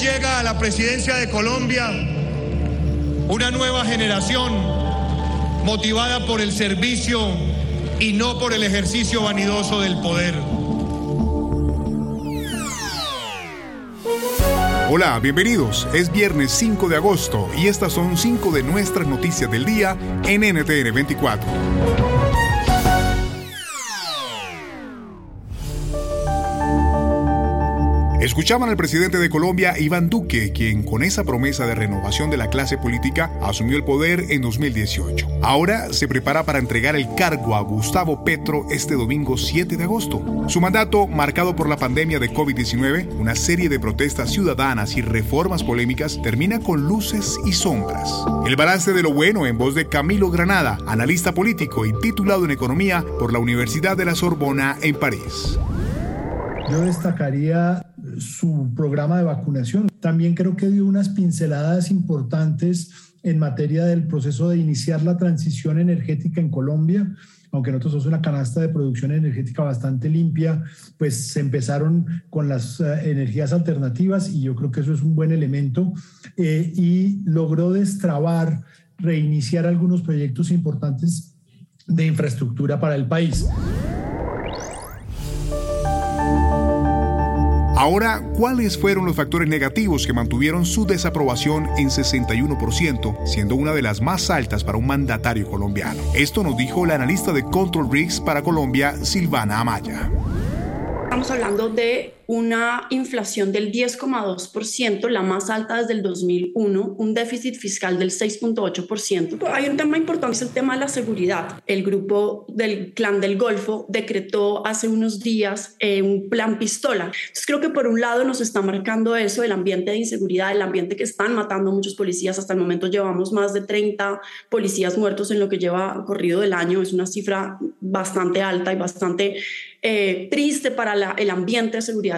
Llega a la presidencia de Colombia una nueva generación motivada por el servicio y no por el ejercicio vanidoso del poder. Hola, bienvenidos. Es viernes 5 de agosto y estas son 5 de nuestras noticias del día en NTN 24. Escuchaban al presidente de Colombia, Iván Duque, quien con esa promesa de renovación de la clase política asumió el poder en 2018. Ahora se prepara para entregar el cargo a Gustavo Petro este domingo 7 de agosto. Su mandato, marcado por la pandemia de COVID-19, una serie de protestas ciudadanas y reformas polémicas, termina con luces y sombras. El balance de lo bueno en voz de Camilo Granada, analista político y titulado en economía por la Universidad de la Sorbona en París. Yo destacaría su programa de vacunación. También creo que dio unas pinceladas importantes en materia del proceso de iniciar la transición energética en Colombia. Aunque nosotros somos una canasta de producción energética bastante limpia, pues se empezaron con las eh, energías alternativas y yo creo que eso es un buen elemento. Eh, y logró destrabar, reiniciar algunos proyectos importantes de infraestructura para el país. Ahora, ¿cuáles fueron los factores negativos que mantuvieron su desaprobación en 61%, siendo una de las más altas para un mandatario colombiano? Esto nos dijo la analista de Control Risks para Colombia, Silvana Amaya. Estamos hablando de una inflación del 10,2%, la más alta desde el 2001, un déficit fiscal del 6,8%. Hay un tema importante, es el tema de la seguridad. El grupo del Clan del Golfo decretó hace unos días eh, un plan pistola. Entonces creo que por un lado nos está marcando eso, el ambiente de inseguridad, el ambiente que están matando muchos policías. Hasta el momento llevamos más de 30 policías muertos en lo que lleva corrido del año. Es una cifra bastante alta y bastante eh, triste para la, el ambiente de seguridad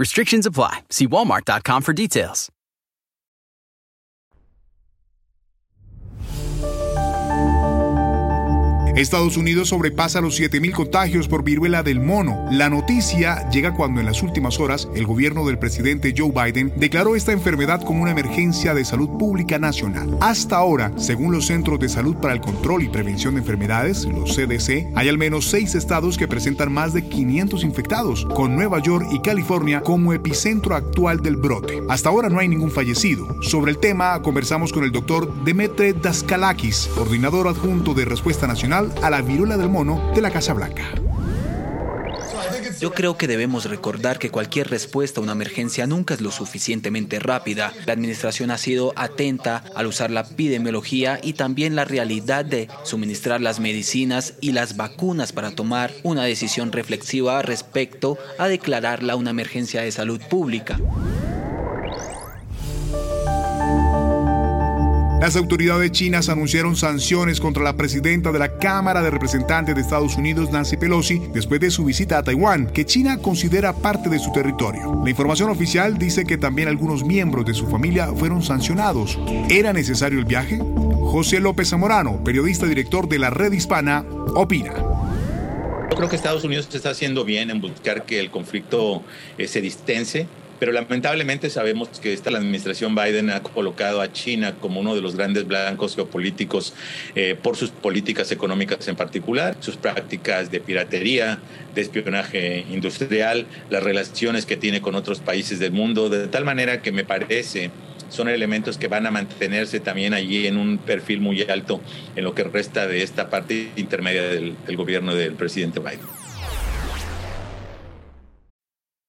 Restrictions apply. See walmart.com for details. Estados Unidos sobrepasa los 7.000 contagios por viruela del mono. La noticia llega cuando en las últimas horas el gobierno del presidente Joe Biden declaró esta enfermedad como una emergencia de salud pública nacional. Hasta ahora, según los Centros de Salud para el Control y Prevención de Enfermedades, los CDC, hay al menos seis estados que presentan más de 500 infectados, con Nueva York y California como epicentro actual del brote. Hasta ahora no hay ningún fallecido. Sobre el tema conversamos con el doctor Demetre Daskalakis, coordinador adjunto de Respuesta Nacional a la viruela del mono de la Casa Blanca. Yo creo que debemos recordar que cualquier respuesta a una emergencia nunca es lo suficientemente rápida. La administración ha sido atenta al usar la epidemiología y también la realidad de suministrar las medicinas y las vacunas para tomar una decisión reflexiva respecto a declararla una emergencia de salud pública. Las autoridades chinas anunciaron sanciones contra la presidenta de la Cámara de Representantes de Estados Unidos, Nancy Pelosi, después de su visita a Taiwán, que China considera parte de su territorio. La información oficial dice que también algunos miembros de su familia fueron sancionados. ¿Era necesario el viaje? José López Zamorano, periodista director de la Red Hispana, opina. Yo creo que Estados Unidos está haciendo bien en buscar que el conflicto eh, se distense pero lamentablemente sabemos que esta la administración Biden ha colocado a China como uno de los grandes blancos geopolíticos eh, por sus políticas económicas en particular, sus prácticas de piratería, de espionaje industrial, las relaciones que tiene con otros países del mundo, de tal manera que me parece son elementos que van a mantenerse también allí en un perfil muy alto en lo que resta de esta parte intermedia del, del gobierno del presidente Biden.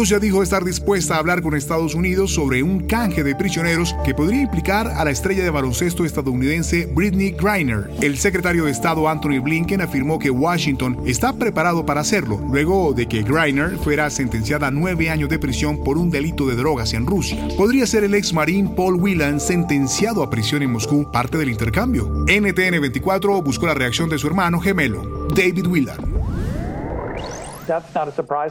Rusia dijo estar dispuesta a hablar con Estados Unidos sobre un canje de prisioneros que podría implicar a la estrella de baloncesto estadounidense Britney Griner. El secretario de Estado Anthony Blinken afirmó que Washington está preparado para hacerlo, luego de que Griner fuera sentenciada a nueve años de prisión por un delito de drogas en Rusia. Podría ser el ex marín Paul Whelan sentenciado a prisión en Moscú parte del intercambio. NTN 24 buscó la reacción de su hermano gemelo, David Whelan.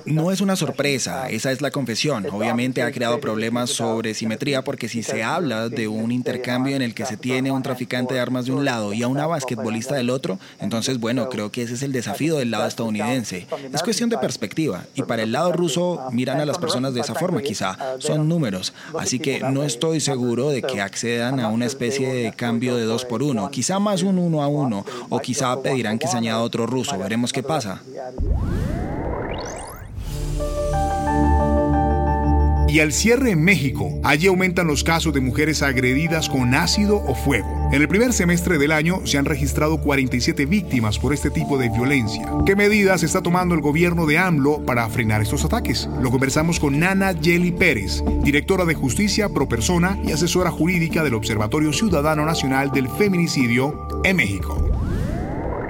No es una sorpresa, esa es la confesión. Obviamente ha creado problemas sobre simetría porque si se habla de un intercambio en el que se tiene un traficante de armas de un lado y a una basquetbolista del otro, entonces bueno, creo que ese es el desafío del lado estadounidense. Es cuestión de perspectiva y para el lado ruso miran a las personas de esa forma quizá, son números, así que no estoy seguro de que accedan a una especie de cambio de dos por uno, quizá más un uno a uno o quizá pedirán que se añada otro ruso, veremos qué pasa. Y al cierre en México, allí aumentan los casos de mujeres agredidas con ácido o fuego. En el primer semestre del año se han registrado 47 víctimas por este tipo de violencia. ¿Qué medidas está tomando el gobierno de AMLO para frenar estos ataques? Lo conversamos con Nana Yeli Pérez, directora de Justicia Pro Persona y asesora jurídica del Observatorio Ciudadano Nacional del Feminicidio en México.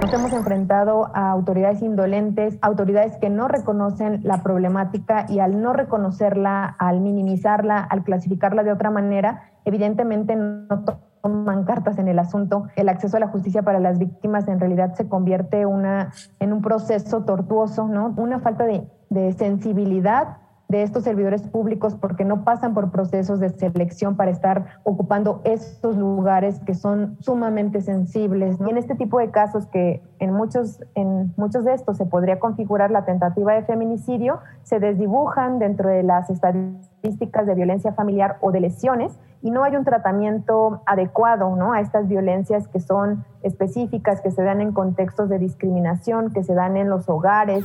Nos hemos enfrentado a autoridades indolentes, autoridades que no reconocen la problemática y al no reconocerla, al minimizarla, al clasificarla de otra manera, evidentemente no toman cartas en el asunto. El acceso a la justicia para las víctimas en realidad se convierte una, en un proceso tortuoso, ¿no? Una falta de, de sensibilidad de estos servidores públicos porque no pasan por procesos de selección para estar ocupando estos lugares que son sumamente sensibles. Y en este tipo de casos que en muchos, en muchos de estos se podría configurar la tentativa de feminicidio, se desdibujan dentro de las estadísticas de violencia familiar o de lesiones y no hay un tratamiento adecuado ¿no? a estas violencias que son específicas, que se dan en contextos de discriminación, que se dan en los hogares.